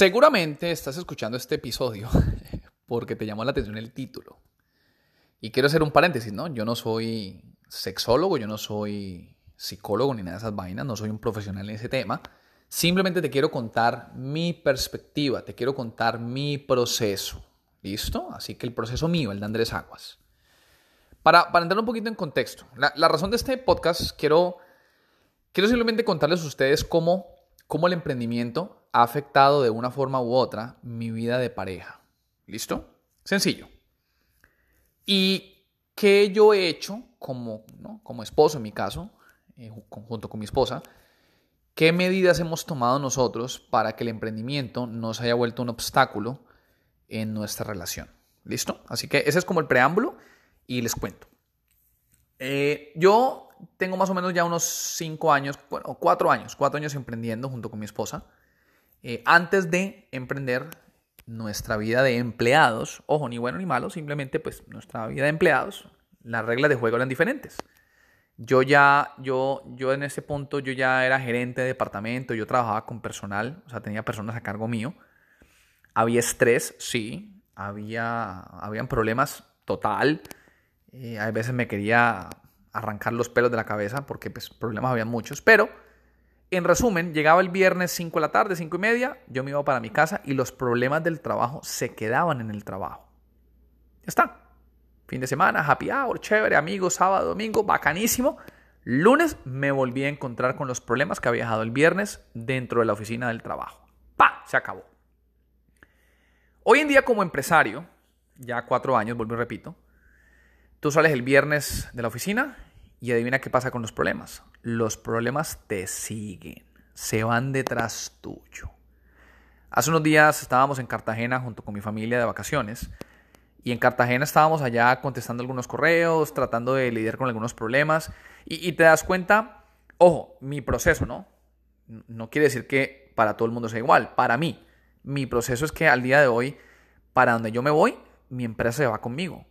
Seguramente estás escuchando este episodio porque te llamó la atención el título. Y quiero hacer un paréntesis, ¿no? Yo no soy sexólogo, yo no soy psicólogo ni nada de esas vainas, no soy un profesional en ese tema. Simplemente te quiero contar mi perspectiva, te quiero contar mi proceso. ¿Listo? Así que el proceso mío, el de Andrés Aguas. Para, para entrar un poquito en contexto, la, la, razón de este podcast, quiero, quiero simplemente contarles a ustedes cómo, cómo el emprendimiento ha afectado de una forma u otra mi vida de pareja. ¿Listo? Sencillo. ¿Y qué yo he hecho como, como esposo en mi caso, eh, junto con mi esposa? ¿Qué medidas hemos tomado nosotros para que el emprendimiento no se haya vuelto un obstáculo en nuestra relación? ¿Listo? Así que ese es como el preámbulo y les cuento. Eh, yo tengo más o menos ya unos cinco años, bueno, cuatro años, cuatro años emprendiendo junto con mi esposa. Eh, antes de emprender nuestra vida de empleados, ojo, ni bueno ni malo, simplemente pues nuestra vida de empleados, las reglas de juego eran diferentes. Yo ya, yo, yo en ese punto, yo ya era gerente de departamento, yo trabajaba con personal, o sea, tenía personas a cargo mío. Había estrés, sí, había, habían problemas total. Eh, a veces me quería arrancar los pelos de la cabeza porque pues, problemas había muchos, pero en resumen, llegaba el viernes 5 de la tarde, 5 y media, yo me iba para mi casa y los problemas del trabajo se quedaban en el trabajo. Ya está. Fin de semana, happy hour, chévere, amigos, sábado, domingo, bacanísimo. Lunes me volví a encontrar con los problemas que había dejado el viernes dentro de la oficina del trabajo. ¡Pa! Se acabó. Hoy en día como empresario, ya cuatro años, vuelvo y repito, tú sales el viernes de la oficina y adivina qué pasa con los problemas. Los problemas te siguen, se van detrás tuyo. Hace unos días estábamos en Cartagena junto con mi familia de vacaciones y en Cartagena estábamos allá contestando algunos correos, tratando de lidiar con algunos problemas y, te das cuenta, ojo, mi proceso, ¿no? No quiere decir que para todo el mundo sea igual, para mí. Mi proceso es que al día de hoy, para donde yo me voy, mi empresa se va conmigo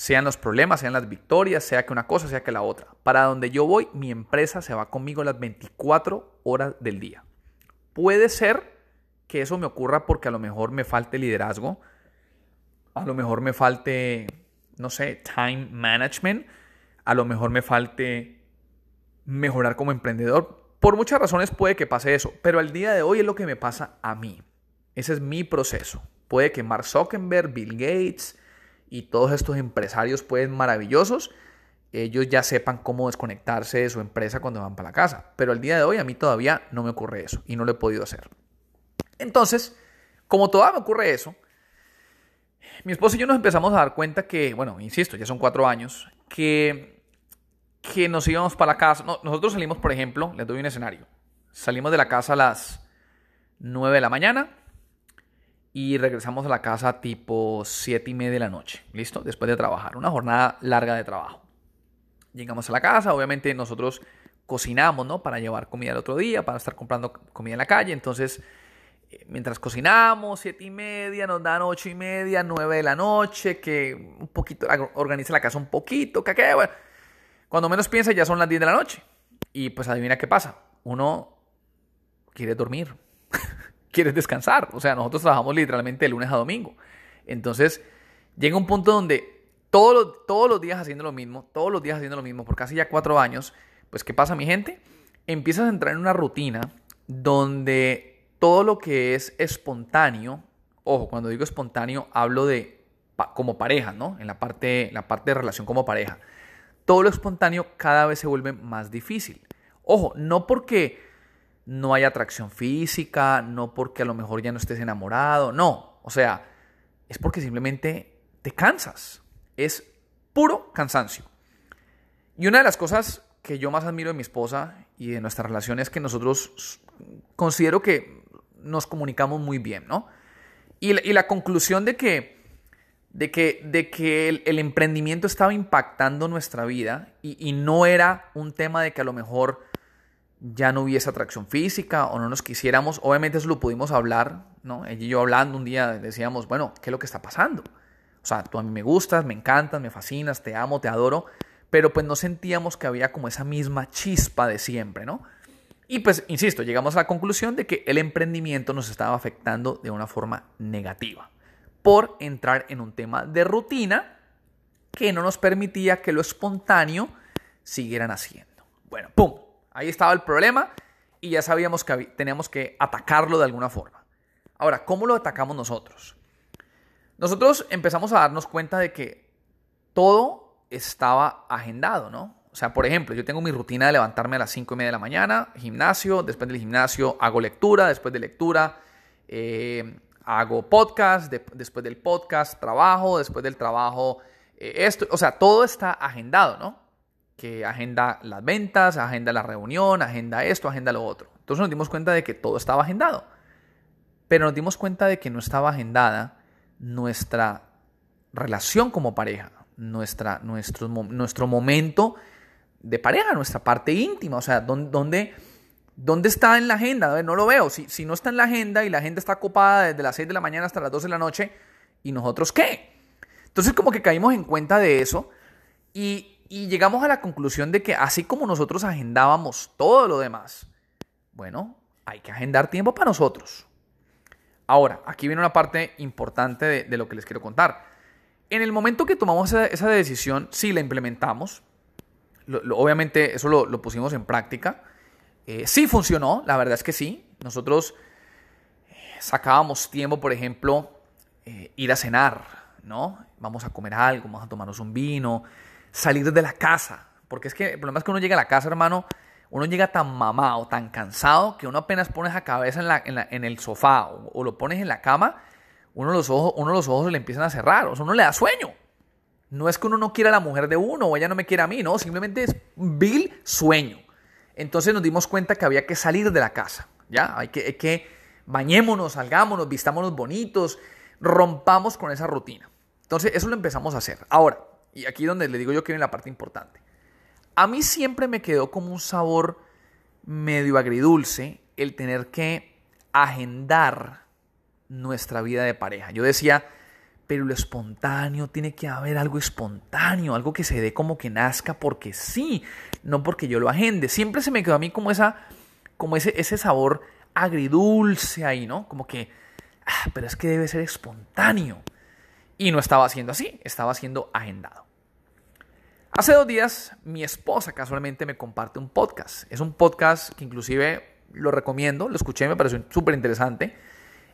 sean los problemas, sean las victorias, sea que una cosa, sea que la otra. Para donde yo voy, mi empresa se va conmigo las 24 horas del día. Puede ser que eso me ocurra porque a lo mejor me falte liderazgo, a lo mejor me falte, no sé, time management, a lo mejor me falte mejorar como emprendedor. Por muchas razones puede que pase eso, pero al día de hoy es lo que me pasa a mí. Ese es mi proceso. Puede que Mark Zuckerberg, Bill Gates, y todos estos empresarios pueden maravillosos, ellos ya sepan cómo desconectarse de su empresa cuando van para la casa. Pero al día de hoy a mí todavía no me ocurre eso y no lo he podido hacer. Entonces, como todavía me ocurre eso, mi esposa y yo nos empezamos a dar cuenta que, bueno, insisto, ya son cuatro años, que, que nos íbamos para la casa. nosotros salimos, por ejemplo, les doy un escenario. Salimos de la casa a las 9 de la mañana, y regresamos a la casa tipo 7 y media de la noche, ¿listo? Después de trabajar, una jornada larga de trabajo. Llegamos a la casa, obviamente nosotros cocinamos, ¿no? Para llevar comida el otro día, para estar comprando comida en la calle, entonces eh, mientras cocinamos, 7 y media, nos dan 8 y media, 9 de la noche, que un poquito, organiza la casa un poquito, que bueno. Cuando menos piensa ya son las 10 de la noche. Y pues adivina qué pasa, uno quiere dormir quieres descansar. O sea, nosotros trabajamos literalmente de lunes a domingo. Entonces, llega un punto donde todos los, todos los días haciendo lo mismo, todos los días haciendo lo mismo, por casi ya cuatro años, pues ¿qué pasa mi gente? Empiezas a entrar en una rutina donde todo lo que es espontáneo, ojo, cuando digo espontáneo hablo de como pareja, ¿no? En la parte, la parte de relación como pareja. Todo lo espontáneo cada vez se vuelve más difícil. Ojo, no porque no hay atracción física, no porque a lo mejor ya no estés enamorado, no, o sea, es porque simplemente te cansas, es puro cansancio. Y una de las cosas que yo más admiro de mi esposa y de nuestra relación es que nosotros considero que nos comunicamos muy bien, ¿no? Y la, conclusión de que, de que, de que el, emprendimiento estaba impactando nuestra vida y, y no era un tema de que a lo mejor ya no hubiese atracción física o no nos quisiéramos, obviamente eso lo pudimos hablar, ¿no? Ella y yo hablando un día decíamos, bueno, ¿qué es lo que está pasando? O sea, tú a mí me gustas, me encantas, me fascinas, te amo, te adoro, pero pues no sentíamos que había como esa misma chispa de siempre, ¿no? Y pues, insisto, llegamos a la conclusión de que el emprendimiento nos estaba afectando de una forma negativa por entrar en un tema de rutina que no nos permitía que lo espontáneo siguieran haciendo. Bueno, ¡pum! Ahí estaba el problema y ya sabíamos que teníamos que atacarlo de alguna forma. Ahora, ¿cómo lo atacamos nosotros? Nosotros empezamos a darnos cuenta de que todo estaba agendado, ¿no? O sea, por ejemplo, yo tengo mi rutina de levantarme a las 5 y media de la mañana, gimnasio, después del gimnasio hago lectura, después de lectura eh, hago podcast, después del podcast trabajo, después del trabajo eh, esto, o sea, todo está agendado, ¿no? Que agenda las ventas, agenda la reunión, agenda esto, agenda lo otro. Entonces nos dimos cuenta de que todo estaba agendado, pero nos dimos cuenta de que no estaba agendada nuestra relación como pareja, nuestra, nuestro, nuestro momento de pareja, nuestra parte íntima, o sea, ¿dónde, dónde está en la agenda? No lo veo. Si, si no está en la agenda y la agenda está ocupada desde las 6 de la mañana hasta las 12 de la noche, ¿y nosotros qué? Entonces como que caímos en cuenta de eso y, y llegamos a la conclusión de que así como nosotros agendábamos todo lo demás, bueno, hay que agendar tiempo para nosotros. Ahora, aquí viene una parte importante de, lo que les quiero contar. En el momento que tomamos esa, decisión, sí la implementamos. obviamente eso lo, pusimos en práctica. Eh, sí funcionó, la verdad es que sí. Nosotros eh, sacábamos tiempo, por ejemplo, eh, ir a cenar, ¿no? Vamos a comer algo, vamos a tomarnos un vino, salir de la casa. Porque es que el problema es que uno llega a la casa, hermano, uno llega tan mamado, tan cansado, que uno apenas pones la cabeza en, el sofá o, lo pones en la cama, uno los, ojos, uno los ojos le empiezan a cerrar, o sea, uno le da sueño. No es que uno no quiera a la mujer de uno o ella no me quiera a mí, no, simplemente es vil sueño. Entonces nos dimos cuenta que había que salir de la casa, ¿ya? Hay que, hay que bañémonos, salgámonos, vistámonos bonitos, rompamos con esa rutina. Entonces eso lo empezamos a hacer. Ahora, y aquí donde le digo yo que viene la parte importante. A mí siempre me quedó como un sabor medio agridulce el tener que agendar nuestra vida de pareja. Yo decía, pero lo espontáneo, tiene que haber algo espontáneo, algo que se dé como que nazca porque sí, no porque yo lo agende. Siempre se me quedó a mí como esa, como ese, ese sabor agridulce ahí, ¿no? Como que, ah, pero es que debe ser espontáneo. Y no estaba haciendo así, estaba siendo agendado. Hace dos días mi esposa casualmente me comparte un podcast. Es un podcast que inclusive lo recomiendo, lo escuché, me pareció súper interesante.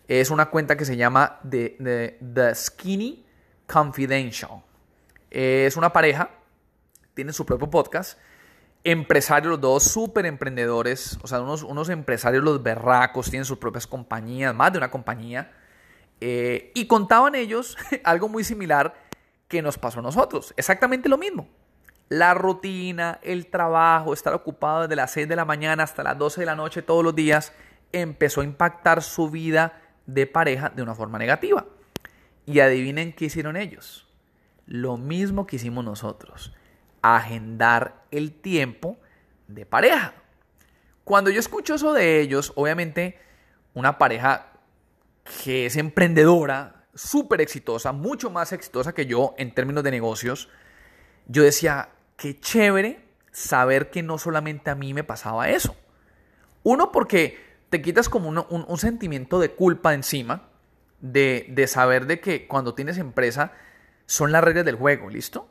Es una cuenta que se llama The, Skinny Confidential. Es una pareja, tiene su propio podcast, empresarios los dos, súper emprendedores, o sea, unos, unos, empresarios los berracos, tienen sus propias compañías, más de una compañía, eh, y contaban ellos algo muy similar que nos pasó a nosotros, exactamente lo mismo la rutina, el trabajo, estar ocupado desde las 6 de la mañana hasta las 12 de la noche todos los días, empezó a impactar su vida de pareja de una forma negativa. Y adivinen qué hicieron ellos. Lo mismo que hicimos nosotros, agendar el tiempo de pareja. Cuando yo escucho eso de ellos, obviamente una pareja que es emprendedora, súper exitosa, mucho más exitosa que yo en términos de negocios, yo decía, qué chévere saber que no solamente a mí me pasaba eso. Uno, porque te quitas como un, sentimiento de culpa encima, de, saber de que cuando tienes empresa son las reglas del juego, ¿listo?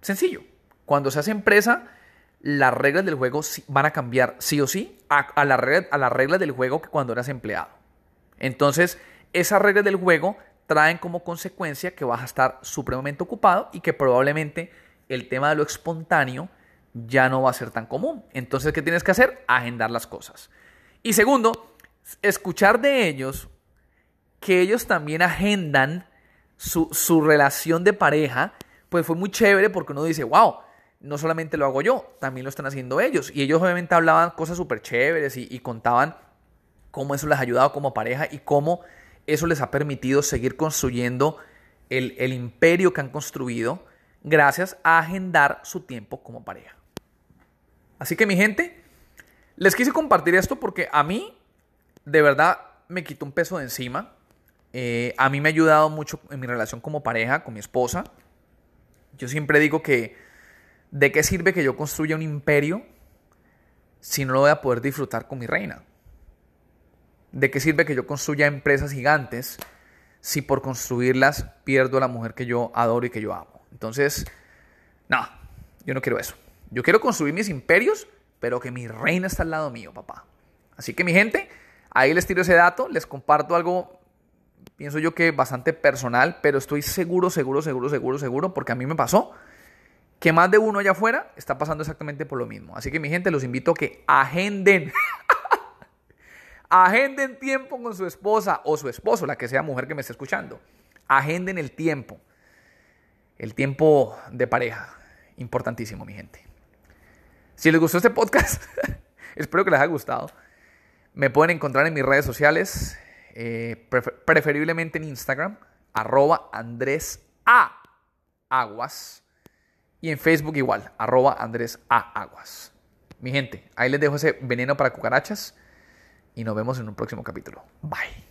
Sencillo. Cuando se hace empresa, las reglas del juego van a cambiar sí o sí a, la las reglas del juego que cuando eras empleado. Entonces, esas reglas del juego traen como consecuencia que vas a estar supremamente ocupado y que probablemente el tema de lo espontáneo ya no va a ser tan común. Entonces, ¿qué tienes que hacer? Agendar las cosas. Y segundo, escuchar de ellos que ellos también agendan su, relación de pareja, pues fue muy chévere porque uno dice, wow, no solamente lo hago yo, también lo están haciendo ellos. Y ellos obviamente hablaban cosas súper chéveres y, contaban cómo eso les ha ayudado como pareja y cómo eso les ha permitido seguir construyendo el, el imperio que han construido gracias a agendar su tiempo como pareja. Así que mi gente, les quise compartir esto porque a mí de verdad me quitó un peso de encima. Eh, a mí me ha ayudado mucho en mi relación como pareja, con mi esposa. Yo siempre digo que de qué sirve que yo construya un imperio si no lo voy a poder disfrutar con mi reina? ¿De qué sirve que yo construya empresas gigantes si por construirlas pierdo a la mujer que yo adoro y que yo amo? Entonces, no, yo no quiero eso. Yo quiero construir mis imperios, pero que mi reina está al lado mío, papá. Así que mi gente, ahí les tiro ese dato, les comparto algo, pienso yo que bastante personal, pero estoy seguro, seguro, seguro, seguro, seguro, porque a mí me pasó que más de uno allá afuera está pasando exactamente por lo mismo. Así que mi gente, los invito a que agenden. agenden tiempo con su esposa o su esposo, la que sea mujer que me esté escuchando. Agenden el tiempo. El tiempo de pareja. Importantísimo, mi gente. Si les gustó este podcast, espero que les haya gustado. Me pueden encontrar en mis redes sociales, eh, preferiblemente en Instagram, arroba Andrés A. Aguas. Y en Facebook igual, arroba Andrés A. Aguas. Mi gente, ahí les dejo ese veneno para cucarachas y nos vemos en un próximo capítulo. Bye.